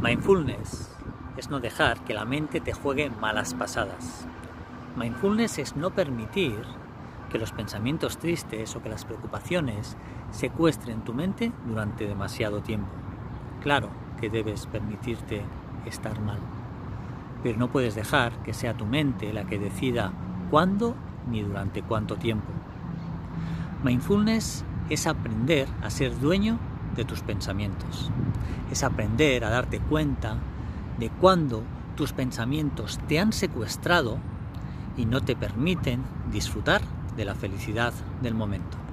Mindfulness es no dejar que la mente te juegue malas pasadas. Mindfulness es no permitir que los pensamientos tristes o que las preocupaciones secuestren tu mente durante demasiado tiempo. Claro que debes permitirte estar mal, pero no puedes dejar que sea tu mente la que decida cuándo ni durante cuánto tiempo. Mindfulness es aprender a ser dueño de tus pensamientos. Es aprender a darte cuenta de cuándo tus pensamientos te han secuestrado y no te permiten disfrutar de la felicidad del momento.